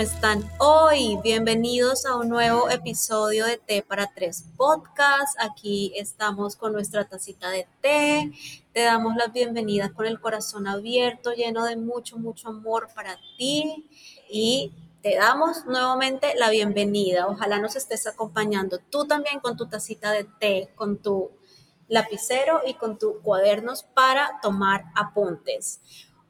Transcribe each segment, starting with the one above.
Hola, hola, ¿cómo están hoy? Bienvenidos a un nuevo episodio de Té para Tres Podcast. Aquí estamos con nuestra tacita de té. Te damos las bienvenidas con el corazón abierto, lleno de mucho, mucho amor para ti. Y te damos nuevamente la bienvenida. Ojalá nos estés acompañando tú también con tu tacita de té, con tu lapicero y con tus cuadernos para tomar apuntes.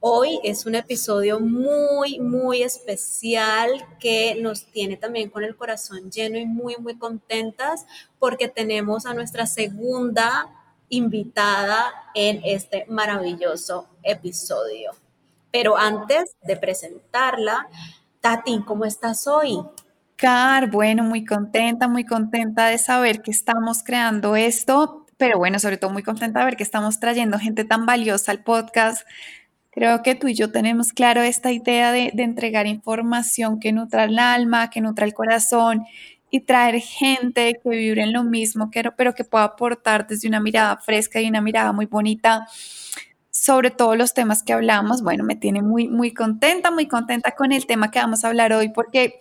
Hoy es un episodio muy, muy especial que nos tiene también con el corazón lleno y muy, muy contentas porque tenemos a nuestra segunda invitada en este maravilloso episodio. Pero antes de presentarla, Tati, ¿cómo estás hoy? Car, bueno, muy contenta, muy contenta de saber que estamos creando esto, pero bueno, sobre todo muy contenta de ver que estamos trayendo gente tan valiosa al podcast. Creo que tú y yo tenemos claro esta idea de, entregar información que nutra el alma, que nutra el corazón y traer gente que vibre en lo mismo, pero que pueda aportar desde una mirada fresca y una mirada muy bonita sobre todos los temas que hablamos. Bueno, me tiene muy, muy contenta, muy contenta con el tema que vamos a hablar hoy, porque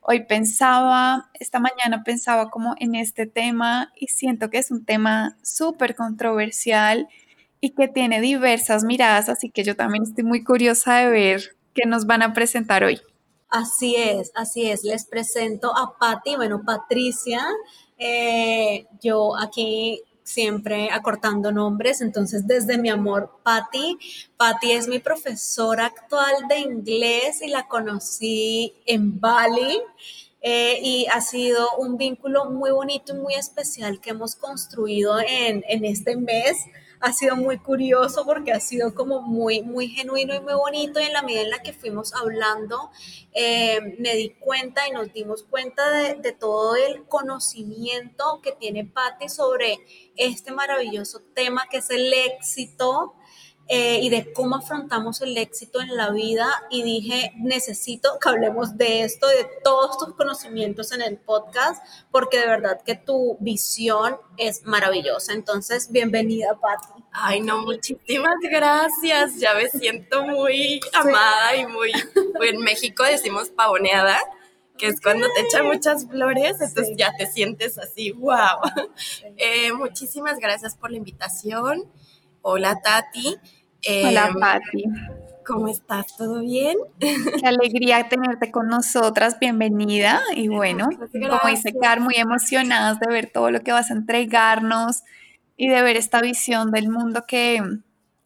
hoy pensaba, esta mañana pensaba como en este tema y siento que es un tema súper controversial y que tiene diversas miradas, así que yo también estoy muy curiosa de ver qué nos van a presentar hoy. Así es, así es. Les presento a Patti, bueno, Patricia. Eh, yo aquí siempre acortando nombres, entonces desde mi amor, Patti. Patti es mi profesora actual de inglés y la conocí en Bali. Eh, y ha sido un vínculo muy bonito y muy especial que hemos construido en, en este mes ha sido muy curioso porque ha sido como muy, muy genuino y muy bonito. Y en la medida en la que fuimos hablando eh, me di cuenta y nos dimos cuenta de, de todo el conocimiento que tiene Patti sobre este maravilloso tema que es el éxito eh, y de cómo afrontamos el éxito en la vida y dije, necesito que hablemos de esto, de todos tus conocimientos en el podcast, porque de verdad que tu visión es maravillosa. Entonces, bienvenida, Patti. Ay, no, muchísimas gracias. Ya me siento muy amada y muy, en México decimos pavoneada que es cuando te echan muchas flores, entonces ya te sientes así, wow. Eh, muchísimas gracias por la invitación. Hola Tati. Hola em, Patti. ¿Cómo estás? ¿Todo bien? Qué alegría tenerte con nosotras, bienvenida. Y bueno, como dice Car, muy emocionadas de ver todo lo que vas a entregarnos y de ver esta visión del mundo que,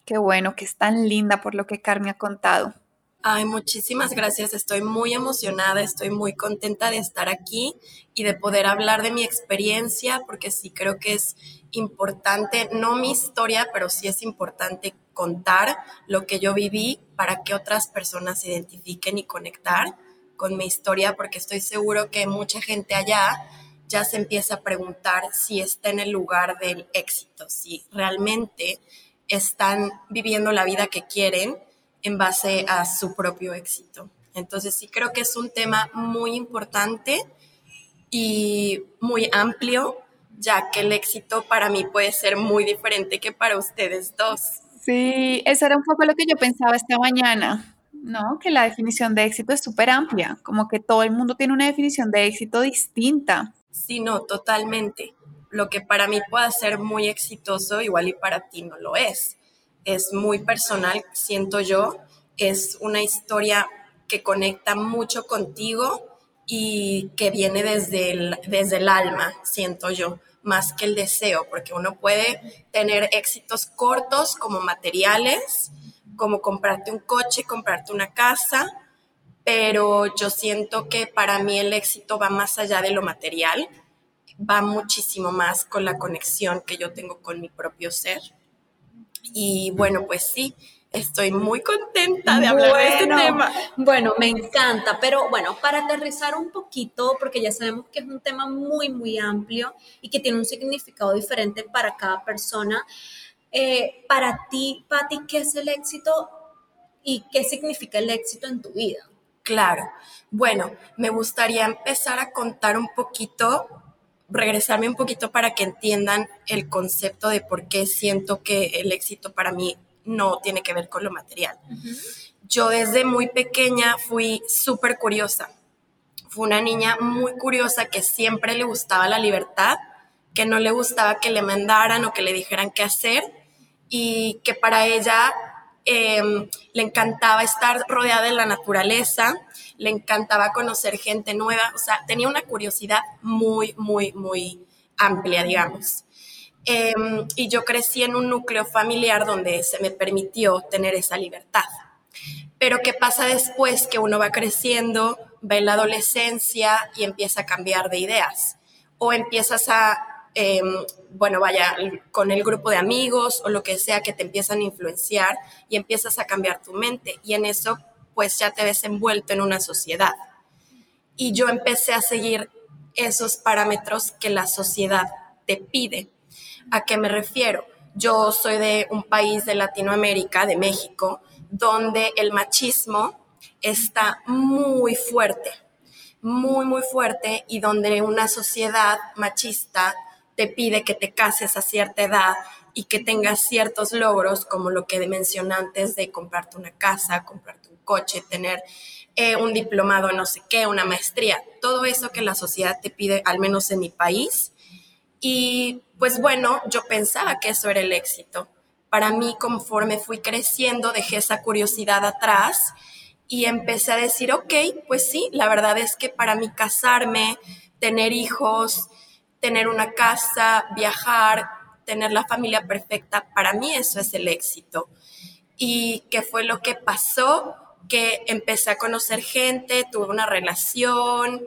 que bueno, que es tan linda por lo que Car me ha contado. Ay, muchísimas gracias. Estoy muy emocionada, estoy muy contenta de estar aquí y de poder hablar de mi experiencia, porque sí creo que es importante, no mi historia, pero sí es importante contar lo que yo viví para que otras personas se identifiquen y conectar con mi historia, porque estoy seguro que mucha gente allá ya se empieza a preguntar si está en el lugar del éxito, si realmente están viviendo la vida que quieren en base a su propio éxito. Entonces sí creo que es un tema muy importante y muy amplio, ya que el éxito para mí puede ser muy diferente que para ustedes dos. Sí, eso era un poco lo que yo pensaba esta mañana, ¿no? Que la definición de éxito es súper amplia, como que todo el mundo tiene una definición de éxito distinta. Sí, no, totalmente. Lo que para mí pueda ser muy exitoso, igual y para ti no lo es es muy personal, siento yo, es una historia que conecta mucho contigo y que viene desde el, desde el alma, siento yo, más que el deseo, porque uno puede tener éxitos cortos como materiales, como comprarte un coche, comprarte una casa, pero yo siento que para mí el éxito va más allá de lo material, va muchísimo más con la conexión que yo tengo con mi propio ser. Y bueno, pues sí, estoy muy contenta de hablar de este tema. Bueno, me encanta, pero bueno, para aterrizar un poquito, porque ya sabemos que es un tema muy, muy amplio y que tiene un significado diferente para cada persona. Eh, para ti, Patti, ¿qué es el éxito y qué significa el éxito en tu vida? Claro. Bueno, me gustaría empezar a contar un poquito regresarme un poquito para que entiendan el concepto de por qué siento que el éxito para mí no tiene que ver con lo material. Yo desde muy pequeña fui súper curiosa. Fue una niña muy curiosa que siempre le gustaba la libertad, que no le gustaba que le mandaran o que le dijeran qué hacer y que para ella em, le encantaba estar rodeada de la naturaleza, le encantaba conocer gente nueva, o sea, tenía una curiosidad muy, muy, muy amplia, digamos. Em, y yo crecí en un núcleo familiar donde se me permitió tener esa libertad. Pero ¿qué pasa después que uno va creciendo, va en la adolescencia y empieza a cambiar de ideas? O empiezas a, em, bueno, vaya, con el grupo de amigos o lo que sea que te empiezan a influenciar y empiezas a cambiar tu mente. Y en eso, pues ya te ves envuelto en una sociedad. Y yo empecé a seguir esos parámetros que la sociedad te pide. ¿A qué me refiero? Yo soy de un país de Latinoamérica, de México, donde el machismo está muy fuerte, muy, muy fuerte y donde una sociedad machista te pide que te cases a cierta edad y que tengas ciertos logros, como lo que mencioné antes de comprarte una casa, comprarte un coche, tener eh, un diplomado, no sé qué, una maestría, todo eso que la sociedad te pide, al menos en mi país. Y pues bueno, yo pensaba que eso era el éxito. Para mí, conforme fui creciendo, dejé esa curiosidad atrás y empecé a decir, ok, pues sí, la verdad es que para mí casarme, tener hijos, tener una casa, viajar, tener la familia perfecta, para mí eso es el éxito. ¿Y qué fue lo que pasó? que empecé a conocer gente, tuve una relación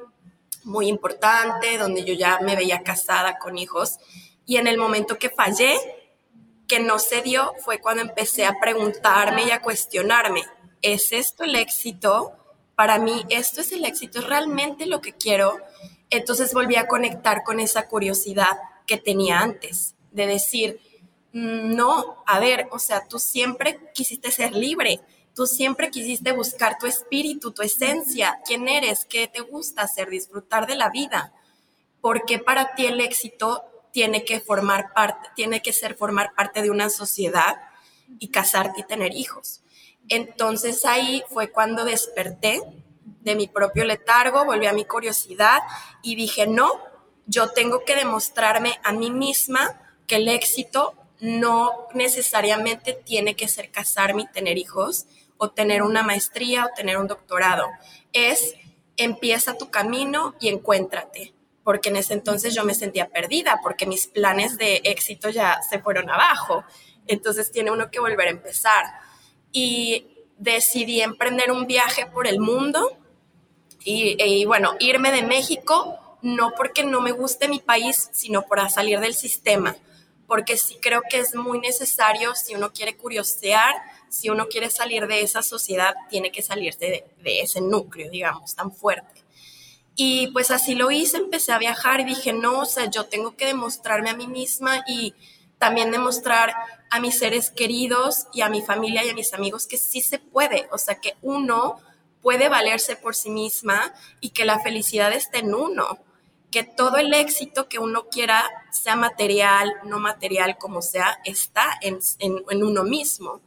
muy importante donde yo ya me veía casada con hijos y en el momento que fallé, que no se dio, fue cuando empecé a preguntarme y a cuestionarme, ¿es esto el éxito? Para mí, ¿esto es el éxito? ¿Es realmente lo que quiero? Entonces volví a conectar con esa curiosidad que tenía antes, de decir, mm, no, a ver, o sea, tú siempre quisiste ser libre, Tú siempre quisiste buscar tu espíritu, tu esencia, quién eres, qué te gusta hacer, disfrutar de la vida. Porque para ti el éxito tiene que formar parte, tiene que ser formar parte de una sociedad y casarte y tener hijos. Entonces ahí fue cuando desperté de mi propio letargo, volví a mi curiosidad y dije, no, yo tengo que demostrarme a mí misma que el éxito no necesariamente tiene que ser casarme y tener hijos, o tener una maestría o tener un doctorado. Es empieza tu camino y encuéntrate, porque en ese entonces yo me sentía perdida, porque mis planes de éxito ya se fueron abajo. Entonces tiene uno que volver a empezar. Y decidí emprender un viaje por el mundo y, y bueno, irme de México, no porque no me guste mi país, sino para salir del sistema, porque sí creo que es muy necesario si uno quiere curiosear si uno quiere salir de esa sociedad, tiene que salirse de, ese núcleo, digamos, tan fuerte. Y pues así lo hice, empecé a viajar y dije, no, o sea, yo tengo que demostrarme a mí misma y también demostrar a mis seres queridos y a mi familia y a mis amigos que sí se puede, o sea, que uno puede valerse por sí misma y que la felicidad está en uno, que todo el éxito que uno quiera, sea material, no material, como sea, está en, en uno mismo.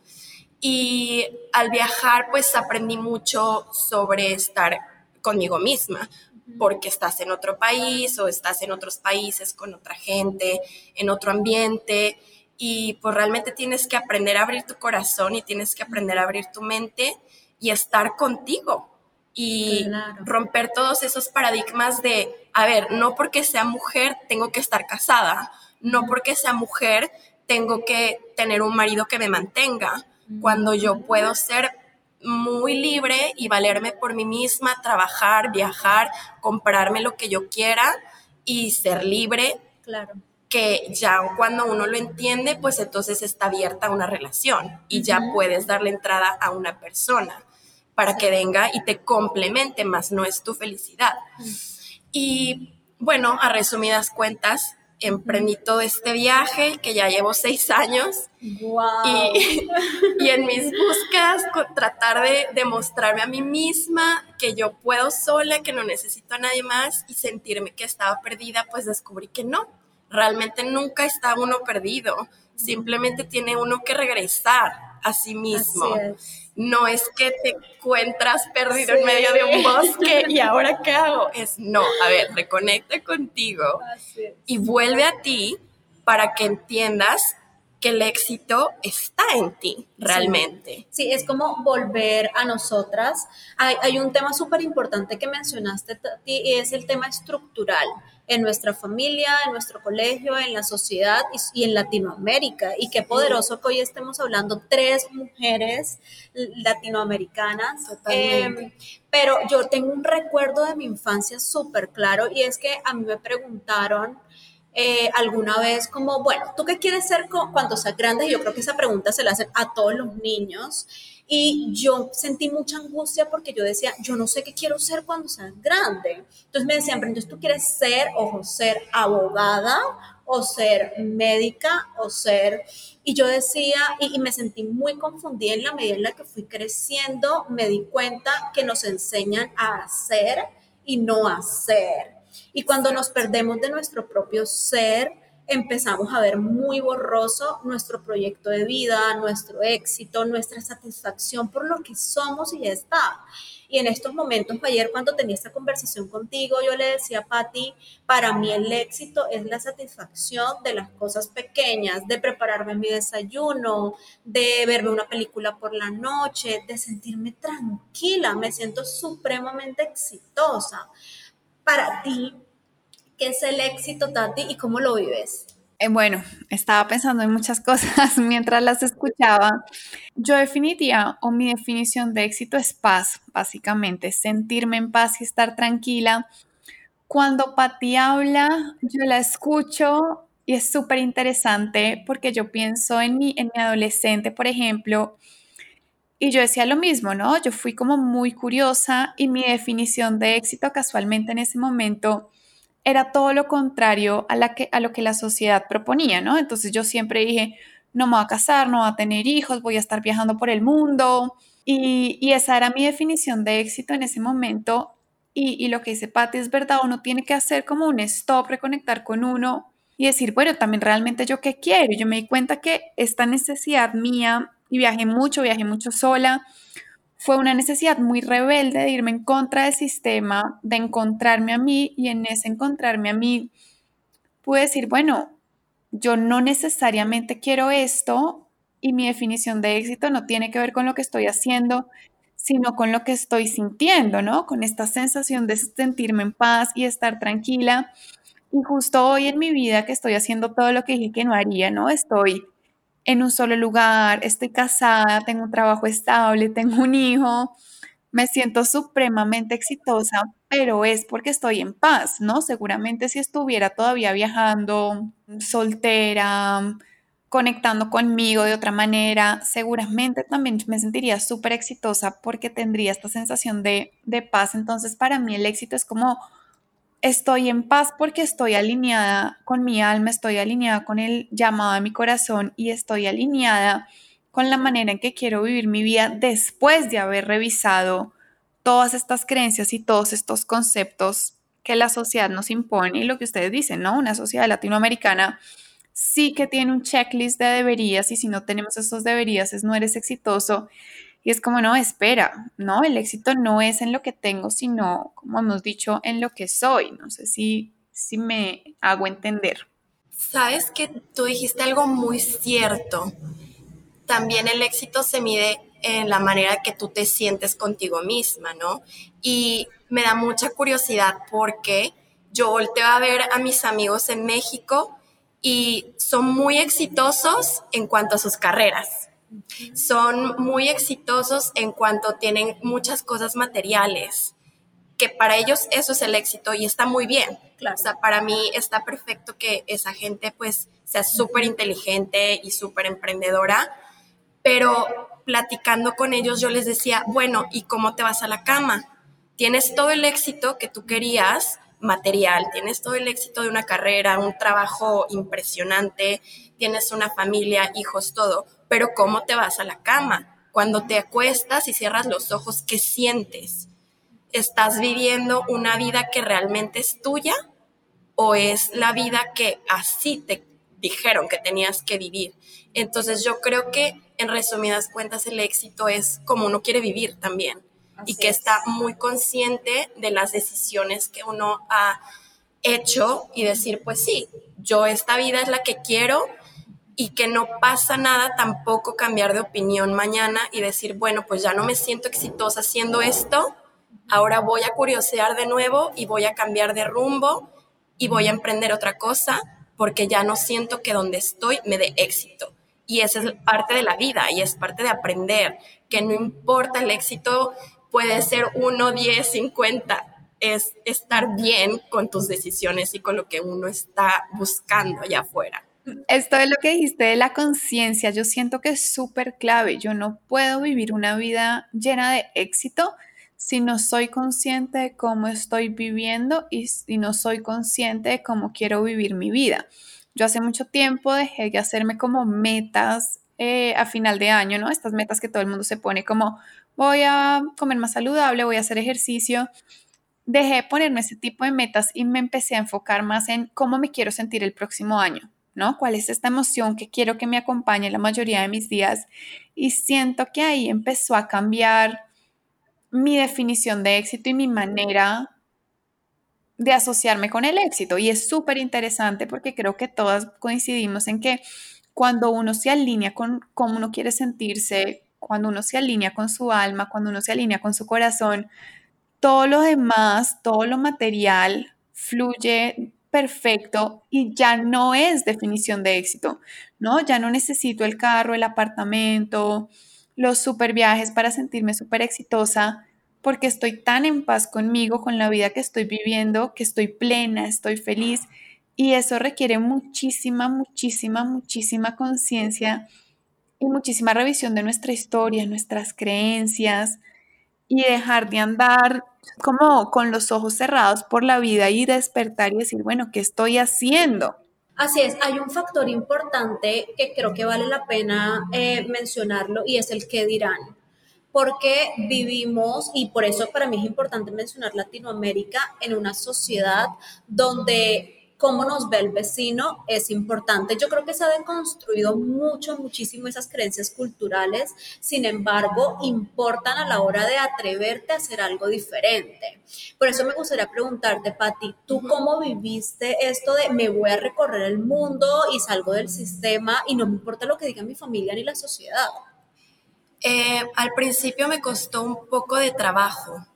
Y al viajar, pues aprendí mucho sobre estar conmigo misma, porque estás en otro país o estás en otros países con otra gente, en otro ambiente, y pues realmente tienes que aprender a abrir tu corazón y tienes que aprender a abrir tu mente y estar contigo y romper todos esos paradigmas de, a ver, no porque sea mujer tengo que estar casada, no porque sea mujer tengo que tener un marido que me mantenga, cuando yo puedo ser muy libre y valerme por mí misma, trabajar, viajar, comprarme lo que yo quiera y ser libre. Claro. Que ya cuando uno lo entiende, pues entonces está abierta una relación y ya puedes darle entrada a una persona para que venga y te complemente, más no es tu felicidad. Y bueno, a resumidas cuentas, emprendí todo este viaje que ya llevo seis años y, y, en mis búsquedas tratar de demostrarme a mí misma que yo puedo sola, que no necesito a nadie más y sentirme que estaba perdida, pues descubrí que no, realmente nunca está uno perdido, simplemente tiene uno que regresar a sí mismo. No es que te encuentras perdido en medio de un bosque y ahora qué hago. Es no, a ver, reconecta contigo y vuelve a ti para que entiendas que el éxito está en ti realmente. Sí, es como volver a nosotras. Hay, hay un tema súper importante que mencionaste y es el tema estructural en nuestra familia, en nuestro colegio, en la sociedad y, en Latinoamérica. Y qué poderoso que hoy estemos hablando tres mujeres latinoamericanas. Em, pero yo tengo un recuerdo de mi infancia súper claro y es que a mí me preguntaron eh, alguna vez como, bueno, ¿tú qué quieres ser cuando seas grande? Y yo creo que esa pregunta se la hacen a todos los niños. Y yo sentí mucha angustia porque yo decía, yo no sé qué quiero ser cuando sea grande. Entonces me decían, pero entonces tú quieres ser, o ser abogada, o ser médica, o ser... Y yo decía, y, me sentí muy confundida en la medida en la que fui creciendo, me di cuenta que nos enseñan a hacer y no a ser. Y cuando nos perdemos de nuestro propio ser, empezamos a ver muy borroso nuestro proyecto de vida, nuestro éxito, nuestra satisfacción por lo que somos y ya está. Y en estos momentos, ayer cuando tenía esta conversación contigo, yo le decía a Patti, para mí el éxito es la satisfacción de las cosas pequeñas, de prepararme mi desayuno, de verme una película por la noche, de sentirme tranquila, me siento supremamente exitosa. Para ti, ¿Qué es el éxito, Tati, y cómo lo vives? Eh, bueno, estaba pensando en muchas cosas mientras las escuchaba. Yo definiría, o mi definición de éxito es paz, básicamente, sentirme en paz y estar tranquila. Cuando Pati habla, yo la escucho y es súper interesante porque yo pienso en mi, en mi adolescente, por ejemplo, y yo decía lo mismo, ¿no? Yo fui como muy curiosa y mi definición de éxito casualmente en ese momento era todo lo contrario a, la que, a lo que la sociedad proponía, ¿no? Entonces yo siempre dije, no me voy a casar, no voy a tener hijos, voy a estar viajando por el mundo. Y, esa era mi definición de éxito en ese momento. Y, lo que dice Patti es verdad, uno tiene que hacer como un stop, reconectar con uno y decir, bueno, también realmente yo qué quiero. Y yo me di cuenta que esta necesidad mía, y viajé mucho, viajé mucho sola, fue una necesidad muy rebelde de irme en contra del sistema, de encontrarme a mí y en ese encontrarme a mí pude decir, bueno, yo no necesariamente quiero esto y mi definición de éxito no tiene que ver con lo que estoy haciendo, sino con lo que estoy sintiendo, ¿no? Con esta sensación de sentirme en paz y estar tranquila. Y justo hoy en mi vida que estoy haciendo todo lo que dije que no haría, ¿no? Estoy en un solo lugar, estoy casada, tengo un trabajo estable, tengo un hijo, me siento supremamente exitosa, pero es porque estoy en paz, ¿no? Seguramente si estuviera todavía viajando, soltera, conectando conmigo de otra manera, seguramente también me sentiría súper exitosa porque tendría esta sensación de, de paz. Entonces, para mí el éxito es como estoy en paz porque estoy alineada con mi alma, estoy alineada con el llamado de mi corazón y estoy alineada con la manera en que quiero vivir mi vida después de haber revisado todas estas creencias y todos estos conceptos que la sociedad nos impone y lo que ustedes dicen, ¿no? Una sociedad latinoamericana sí que tiene un checklist de deberías y si no tenemos esos deberías es no eres exitoso y es como, no, espera, ¿no? El éxito no es en lo que tengo, sino, como hemos dicho, en lo que soy. No sé si, si me hago entender. Sabes que tú dijiste algo muy cierto. También el éxito se mide en la manera que tú te sientes contigo misma, ¿no? Y me da mucha curiosidad porque yo volteo a ver a mis amigos en México y son muy exitosos en cuanto a sus carreras son muy exitosos en cuanto tienen muchas cosas materiales, que para ellos eso es el éxito y está muy bien. O sea, para mí está perfecto que esa gente pues sea súper inteligente y súper emprendedora, pero platicando con ellos yo les decía, bueno, ¿y cómo te vas a la cama? Tienes todo el éxito que tú querías material, tienes todo el éxito de una carrera, un trabajo impresionante, tienes una familia, hijos, todo, pero ¿cómo te vas a la cama? Cuando te acuestas y cierras los ojos, ¿qué sientes? ¿Estás viviendo una vida que realmente es tuya o es la vida que así te dijeron que tenías que vivir? Entonces yo creo que en resumidas cuentas el éxito es como uno quiere vivir también y que está muy consciente de las decisiones que uno ha hecho y decir, pues sí, yo esta vida es la que quiero y que no pasa nada tampoco cambiar de opinión mañana y decir, bueno, pues ya no me siento exitosa haciendo esto, ahora voy a curiosear de nuevo y voy a cambiar de rumbo y voy a emprender otra cosa porque ya no siento que donde estoy me dé éxito. Y esa es parte de la vida y es parte de aprender, que no importa el éxito, puede ser 1, 10, 50, es estar bien con tus decisiones y con lo que uno está buscando allá afuera. Esto es lo que dijiste de la conciencia, yo siento que es súper clave. Yo no puedo vivir una vida llena de éxito si no soy consciente de cómo estoy viviendo y si no soy consciente de cómo quiero vivir mi vida. Yo hace mucho tiempo dejé de hacerme como metas eh, a final de año, ¿no? Estas metas que todo el mundo se pone como voy a comer más saludable, voy a hacer ejercicio. Dejé de ponerme ese tipo de metas y me empecé a enfocar más en cómo me quiero sentir el próximo año, ¿no? ¿Cuál es esta emoción que quiero que me acompañe la mayoría de mis días? Y siento que ahí empezó a cambiar mi definición de éxito y mi manera de asociarme con el éxito. Y es súper interesante porque creo que todas coincidimos en que cuando uno se alinea con cómo uno quiere sentirse, cuando uno se alinea con su alma, cuando uno se alinea con su corazón, todo lo demás, todo lo material fluye perfecto y ya no es definición de éxito, ¿no? Ya no necesito el carro, el apartamento, los super viajes para sentirme súper exitosa, porque estoy tan en paz conmigo, con la vida que estoy viviendo, que estoy plena, estoy feliz. Y eso requiere muchísima, muchísima, muchísima conciencia y muchísima revisión de nuestra historia, nuestras creencias y dejar de andar como con los ojos cerrados por la vida y despertar y decir, bueno, ¿qué estoy haciendo? Así es, hay un factor importante que creo que vale la pena eh, mencionarlo y es el que dirán. Porque vivimos, y por eso para mí es importante mencionar Latinoamérica, en una sociedad donde cómo nos ve el vecino es importante. Yo creo que se ha deconstruido mucho, muchísimo esas creencias culturales, sin embargo, importan a la hora de atreverte a hacer algo diferente. Por eso me gustaría preguntarte, Patti, ¿tú cómo viviste esto de me voy a recorrer el mundo y salgo del sistema y no me importa lo que diga mi familia ni la sociedad? Eh, al principio me costó un poco de trabajo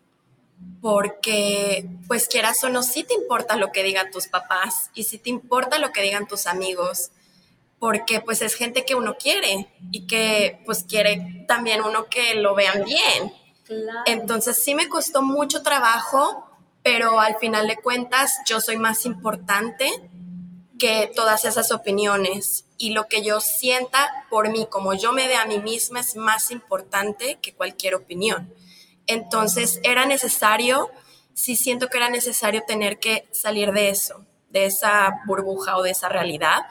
porque pues quieras o no, sí te importa lo que digan tus papás y sí te importa lo que digan tus amigos, porque pues es gente que uno quiere y que pues quiere también uno que lo vean bien. Entonces sí me costó mucho trabajo, pero al final de cuentas yo soy más importante que todas esas opiniones y lo que yo sienta por mí, como yo me vea a mí misma, es más importante que cualquier opinión. Entonces era necesario, sí siento que era necesario tener que salir de eso, de esa burbuja o de esa realidad,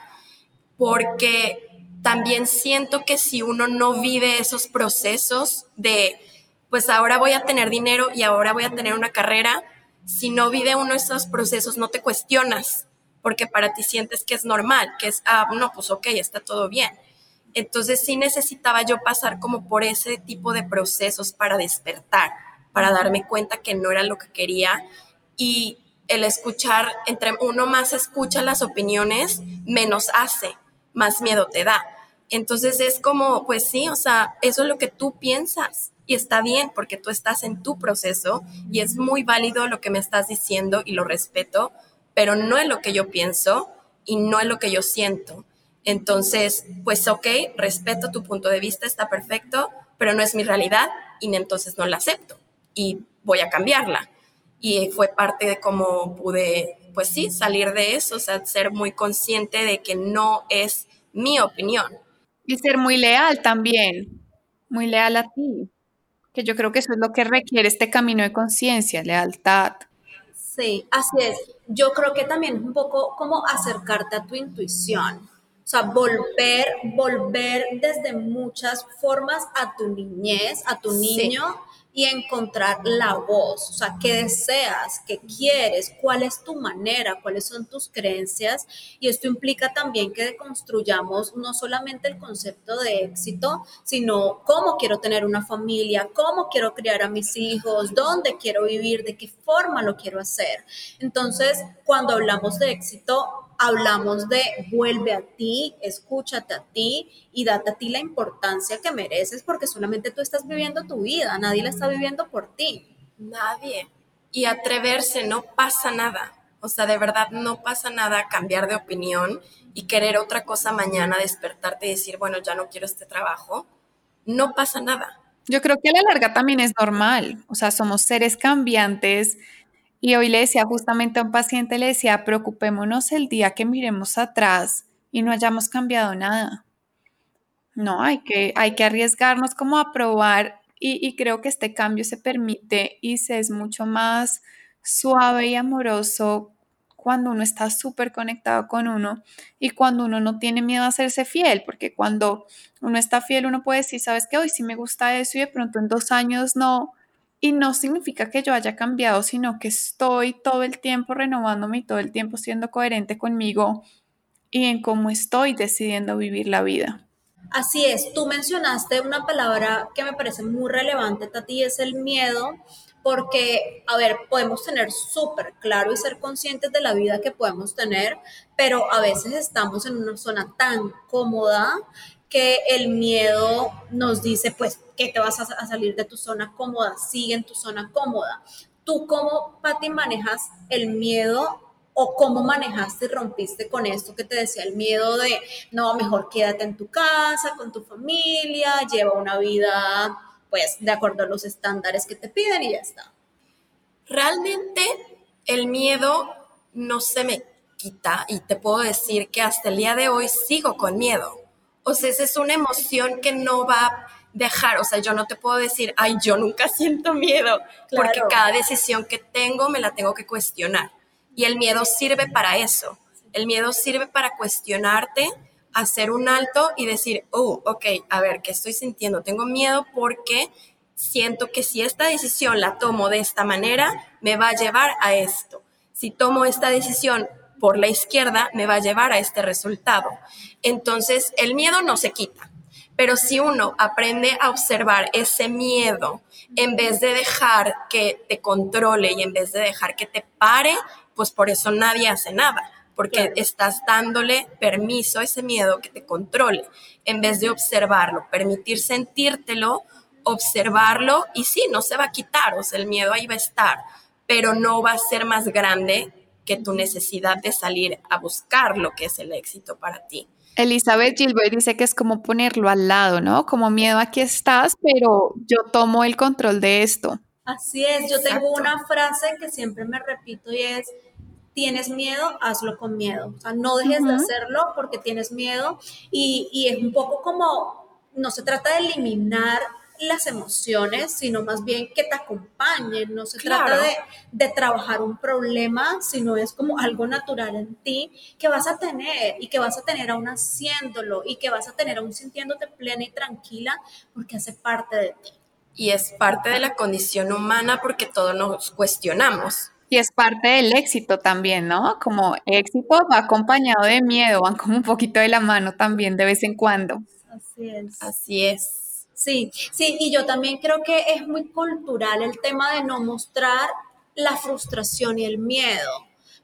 porque también siento que si uno no vive esos procesos de, pues ahora voy a tener dinero y ahora voy a tener una carrera, si no vive uno esos procesos no te cuestionas, porque para ti sientes que es normal, que es, ah, no, pues ok, está todo bien. Entonces sí necesitaba yo pasar como por ese tipo de procesos para despertar, para darme cuenta que no era lo que quería y el escuchar, entre uno más escucha las opiniones, menos hace, más miedo te da. Entonces es como, pues sí, o sea, eso es lo que tú piensas y está bien porque tú estás en tu proceso y es muy válido lo que me estás diciendo y lo respeto, pero no es lo que yo pienso y no es lo que yo siento. Entonces, pues ok, respeto tu punto de vista, está perfecto, pero no es mi realidad y entonces no la acepto y voy a cambiarla. Y fue parte de cómo pude, pues sí, salir de eso, o sea, ser muy consciente de que no es mi opinión. Y ser muy leal también, muy leal a ti, que yo creo que eso es lo que requiere este camino de conciencia, lealtad. Sí, así es. Yo creo que también es un poco como acercarte a tu intuición. O sea, volver, volver desde muchas formas a tu niñez, a tu niño, y encontrar la voz, o sea, qué deseas, qué quieres, cuál es tu manera, cuáles son tus creencias. Y esto implica también que construyamos no solamente el concepto de éxito, sino cómo quiero tener una familia, cómo quiero criar a mis hijos, dónde quiero vivir, de qué forma lo quiero hacer. Entonces, cuando hablamos de éxito, hablamos de vuelve a ti, escúchate a ti y date a ti la importancia que mereces porque solamente tú estás viviendo tu vida, nadie la está viviendo por ti. Nadie. Y atreverse, no pasa nada. O sea, de verdad no pasa nada cambiar de opinión y querer otra cosa mañana, despertarte y decir, bueno, ya no quiero este trabajo. No pasa nada. Yo creo que a la larga también es normal. O sea, somos seres cambiantes y hoy le decía justamente a un paciente, le decía, preocupémonos el día que miremos atrás y no hayamos cambiado nada. No, hay que, hay que arriesgarnos como a probar y, creo que este cambio se permite y se es mucho más suave y amoroso cuando uno está súper conectado con uno y cuando uno no tiene miedo a hacerse fiel, porque cuando uno está fiel uno puede decir, sabes que hoy sí me gusta eso y de pronto en dos años no, y no significa que yo haya cambiado, sino que estoy todo el tiempo renovándome y todo el tiempo siendo coherente conmigo y en cómo estoy decidiendo vivir la vida. Así es, tú mencionaste una palabra que me parece muy relevante, Tati, es el miedo, porque, a ver, podemos tener súper claro y ser conscientes de la vida que podemos tener, pero a veces estamos en una zona tan cómoda que el miedo nos dice, pues, que te vas a, salir de tu zona cómoda, sigue en tu zona cómoda. ¿Tú cómo, Pati, manejas el miedo o cómo manejaste y rompiste con esto que te decía el miedo de, no, mejor quédate en tu casa, con tu familia, lleva una vida, pues, de acuerdo a los estándares que te piden y ya está? Realmente el miedo no se me quita y te puedo decir que hasta el día de hoy sigo con miedo. O sea, esa es una emoción que no va a dejar, o sea, yo no te puedo decir, ay, yo nunca siento miedo, porque cada decisión que tengo me la tengo que cuestionar. Y el miedo sirve para eso. El miedo sirve para cuestionarte, hacer un alto y decir, oh, ok, a ver, ¿qué estoy sintiendo? Tengo miedo porque siento que si esta decisión la tomo de esta manera, me va a llevar a esto. Si tomo esta decisión por la izquierda me va a llevar a este resultado. Entonces, el miedo no se quita, pero si uno aprende a observar ese miedo, en vez de dejar que te controle y en vez de dejar que te pare, pues por eso nadie hace nada, porque estás dándole permiso a ese miedo que te controle, en vez de observarlo, permitir sentírtelo, observarlo y sí, no se va a quitar, o sea, el miedo ahí va a estar, pero no va a ser más grande que tu necesidad de salir a buscar lo que es el éxito para ti. Elizabeth Gilbert dice que es como ponerlo al lado, ¿no? Como miedo, aquí estás, pero yo tomo el control de esto. Así es, yo tengo una frase que siempre me repito y es, tienes miedo, hazlo con miedo. O sea, no dejes de hacerlo porque tienes miedo y, y es un poco como, no se trata de eliminar las emociones, sino más bien que te acompañen. No se trata de, de, trabajar un problema, sino es como algo natural en ti que vas a tener y que vas a tener aún haciéndolo y que vas a tener aún sintiéndote plena y tranquila porque hace parte de ti. Y es parte de la condición humana porque todos nos cuestionamos. Y es parte del éxito también, ¿no? Como éxito va acompañado de miedo, van como un poquito de la mano también de vez en cuando. Así es. Así es. Sí, sí, y yo también creo que es muy cultural el tema de no mostrar la frustración y el miedo.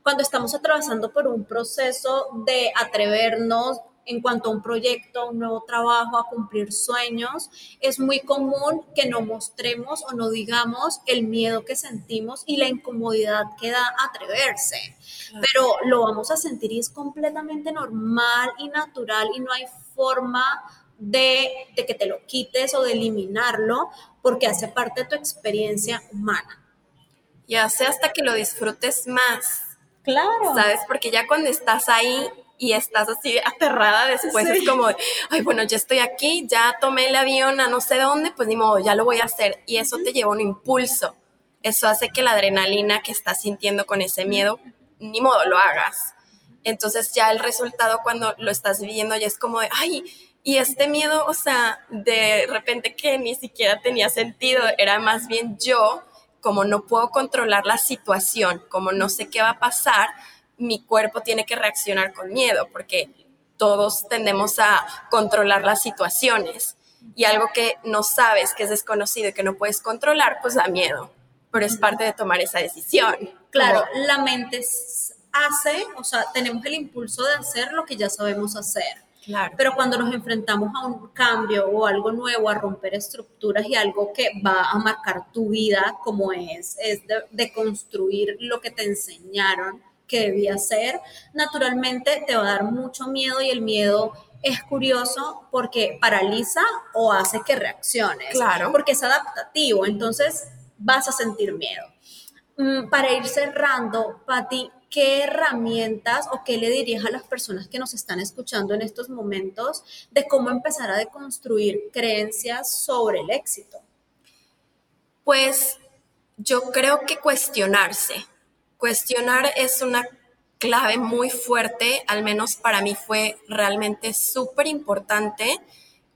Cuando estamos atravesando por un proceso de atrevernos en cuanto a un proyecto, a un nuevo trabajo, a cumplir sueños, es muy común que no mostremos o no digamos el miedo que sentimos y la incomodidad que da atreverse. Pero lo vamos a sentir y es completamente normal y natural y no hay forma de, que te lo quites o de eliminarlo, porque hace parte de tu experiencia humana. Y hace hasta que lo disfrutes más. Claro. ¿Sabes? Porque ya cuando estás ahí y estás así aterrada después es como, ay, bueno, ya estoy aquí, ya tomé el avión a no sé dónde, pues ni modo, ya lo voy a hacer. Y eso te lleva un impulso. Eso hace que la adrenalina que estás sintiendo con ese miedo, ni modo, lo hagas. Entonces ya el resultado cuando lo estás viviendo ya es como de, ay, Y este miedo, o sea, de repente que ni siquiera tenía sentido, era más bien yo, como no puedo controlar la situación, como no sé qué va a pasar, mi cuerpo tiene que reaccionar con miedo, porque todos tendemos a controlar las situaciones. Y algo que no sabes, que es desconocido y que no puedes controlar, pues da miedo. Pero es parte de tomar esa decisión. Claro, la mente hace, o sea, tenemos el impulso de hacer lo que ya sabemos hacer pero cuando nos enfrentamos a un cambio o algo nuevo, a romper estructuras y algo que va a marcar tu vida como es, es de, construir lo que te enseñaron que debía ser, naturalmente te va a dar mucho miedo y el miedo es curioso porque paraliza o hace que reacciones. Claro. Porque es adaptativo, entonces vas a sentir miedo. Mm, para ir cerrando, Patti, ¿qué herramientas o qué le dirías a las personas que nos están escuchando en estos momentos de cómo empezar a deconstruir creencias sobre el éxito? Pues yo creo que cuestionarse. Cuestionar es una clave muy fuerte, al menos para mí fue realmente súper importante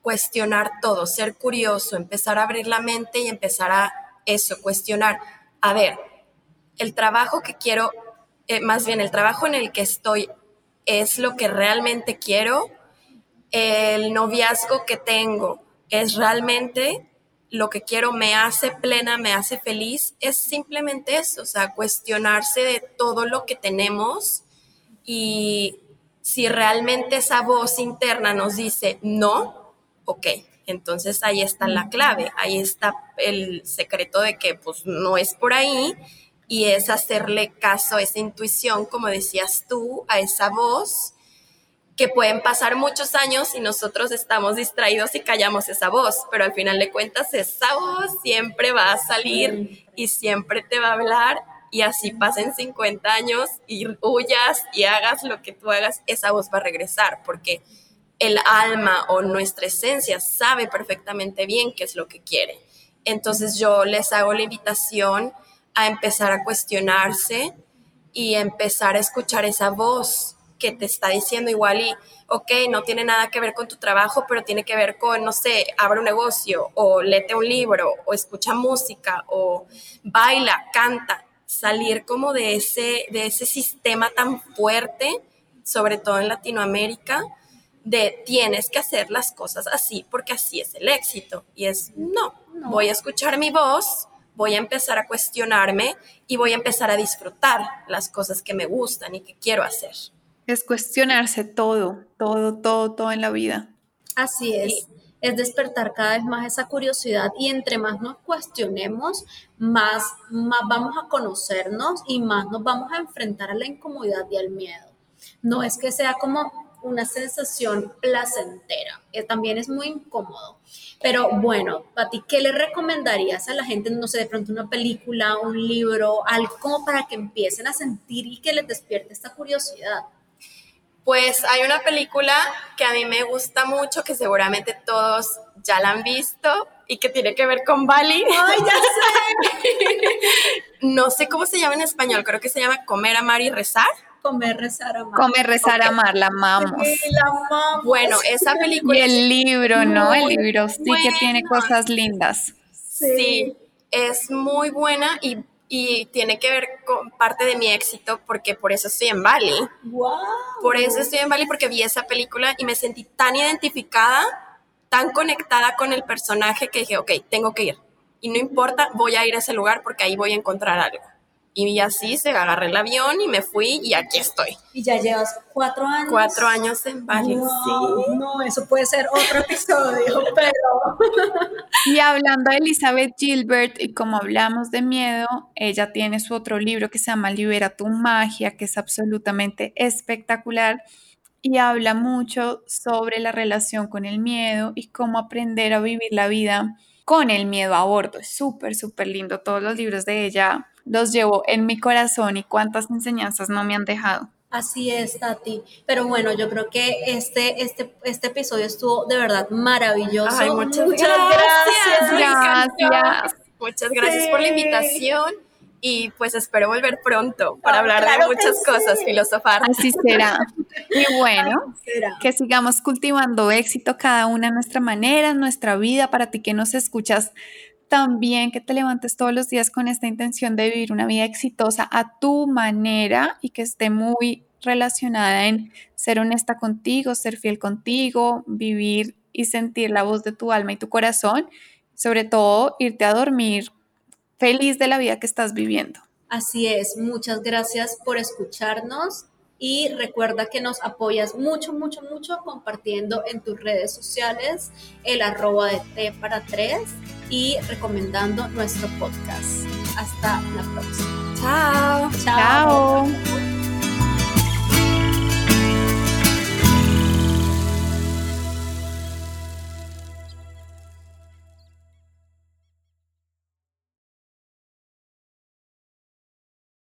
cuestionar todo, ser curioso, empezar a abrir la mente y empezar a eso, cuestionar. A ver, el trabajo que quiero eh, más bien el trabajo en el que estoy es lo que realmente quiero, el noviazgo que tengo es realmente lo que quiero, me hace plena, me hace feliz, es simplemente eso, o sea, cuestionarse de todo lo que tenemos y si realmente esa voz interna nos dice no, ok, entonces ahí está la clave, ahí está el secreto de que pues no es por ahí y es hacerle caso a esa intuición, como decías tú, a esa voz, que pueden pasar muchos años y nosotros estamos distraídos y callamos esa voz, pero al final de cuentas esa voz siempre va a salir y siempre te va a hablar y así pasen 50 años y huyas y hagas lo que tú hagas, esa voz va a regresar porque el alma o nuestra esencia sabe perfectamente bien qué es lo que quiere. Entonces yo les hago la invitación a empezar a cuestionarse y empezar a escuchar esa voz que te está diciendo igual y, ok, no tiene nada que ver con tu trabajo, pero tiene que ver con, no sé, abre un negocio o lete un libro o escucha música o baila, canta, salir como de ese, de ese sistema tan fuerte, sobre todo en Latinoamérica, de tienes que hacer las cosas así porque así es el éxito. Y es, no. voy a escuchar mi voz voy a empezar a cuestionarme y voy a empezar a disfrutar las cosas que me gustan y que quiero hacer. Es cuestionarse todo, todo, todo, todo en la vida. Así es. Es despertar cada vez más esa curiosidad y entre más nos cuestionemos, más, más vamos a conocernos y más nos vamos a enfrentar a la incomodidad y al miedo. No es que sea como una sensación placentera, que también es muy incómodo. Pero bueno, Pati, ¿qué le recomendarías a la gente? No sé, de pronto una película, un libro, algo como para que empiecen a sentir y que les despierte esta curiosidad. Pues hay una película que a mí me gusta mucho, que seguramente todos ya la han visto y que tiene que ver con Bali. ¡Ay, ya sé! no sé cómo se llama en español, creo que se llama Comer, Amar y Rezar. Comer, rezar, amar. Comer, rezar, amar, la amamos. la amamos. Bueno, esa película. Y el libro, ¿no? El libro sí que tiene cosas lindas. Sí. es muy buena y, y, tiene que ver con parte de mi éxito porque por eso estoy en Bali. Wow. Por eso estoy en Bali porque vi esa película y me sentí tan identificada, tan conectada con el personaje que dije, ok, tengo que ir. Y no importa, voy a ir a ese lugar porque ahí voy a encontrar algo. Y así se agarré el avión y me fui y aquí estoy. Y ya llevas cuatro años. Cuatro años en Bali, sí. No, eso puede ser otro episodio, pero... Y hablando de Elizabeth Gilbert, y como hablamos de miedo, ella tiene su otro libro que se llama Libera tu magia, que es absolutamente espectacular y habla mucho sobre la relación con el miedo y cómo aprender a vivir la vida con el miedo a bordo. Es súper, súper lindo. Todos los libros de ella los llevo en mi corazón y cuántas enseñanzas no me han dejado. Así es, Tati. Pero bueno, yo creo que este, este, este episodio estuvo de verdad maravilloso. muchas, gracias. Gracias. Muchas gracias por la invitación. y pues espero volver pronto para hablar de muchas cosas, filosofar. Así será. Y bueno, que sigamos cultivando éxito cada una a nuestra manera, en nuestra vida, para ti que nos escuchas también que te levantes todos los días con esta intención de vivir una vida exitosa a tu manera y que esté muy relacionada en ser honesta contigo, ser fiel contigo, vivir y sentir la voz de tu alma y tu corazón, sobre todo irte a dormir feliz de la vida que estás viviendo. Así es, muchas gracias por escucharnos y recuerda que nos apoyas mucho, mucho, mucho compartiendo en tus redes sociales el arroba de T para tres y recomendando nuestro podcast. Hasta la próxima. Chao. Chao.